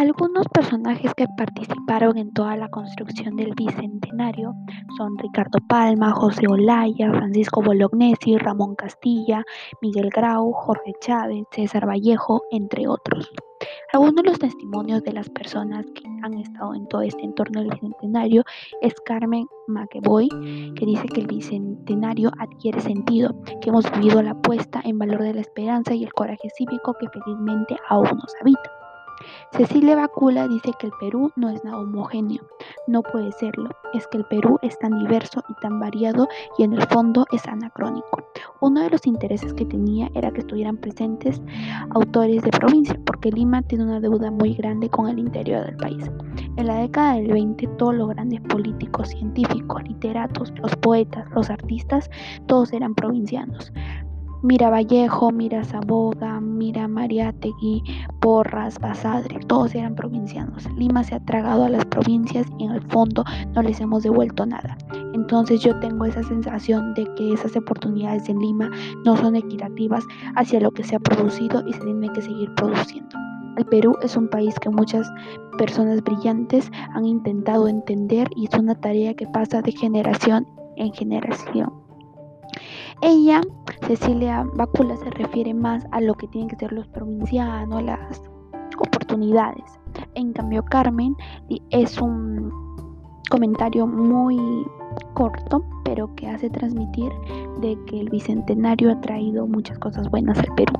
Algunos personajes que participaron en toda la construcción del bicentenario son Ricardo Palma, José Olaya, Francisco Bolognesi, Ramón Castilla, Miguel Grau, Jorge Chávez, César Vallejo, entre otros. Algunos de los testimonios de las personas que han estado en todo este entorno del bicentenario es Carmen McEvoy, que dice que el bicentenario adquiere sentido, que hemos vivido la puesta en valor de la esperanza y el coraje cívico que felizmente aún nos habita. Cecilia Bacula dice que el Perú no es nada homogéneo, no puede serlo, es que el Perú es tan diverso y tan variado y en el fondo es anacrónico. Uno de los intereses que tenía era que estuvieran presentes autores de provincia, porque Lima tiene una deuda muy grande con el interior del país. En la década del 20, todos los grandes políticos, científicos, literatos, los poetas, los artistas, todos eran provincianos. Mira Vallejo, Mira Saboga, Mira Mariátegui, Porras, Basadre, todos eran provincianos. Lima se ha tragado a las provincias y en el fondo no les hemos devuelto nada. Entonces yo tengo esa sensación de que esas oportunidades en Lima no son equitativas hacia lo que se ha producido y se tiene que seguir produciendo. El Perú es un país que muchas personas brillantes han intentado entender y es una tarea que pasa de generación en generación. Ella, Cecilia Bácula, se refiere más a lo que tienen que ser los provincianos, las oportunidades. En cambio, Carmen es un comentario muy corto, pero que hace transmitir de que el bicentenario ha traído muchas cosas buenas al Perú.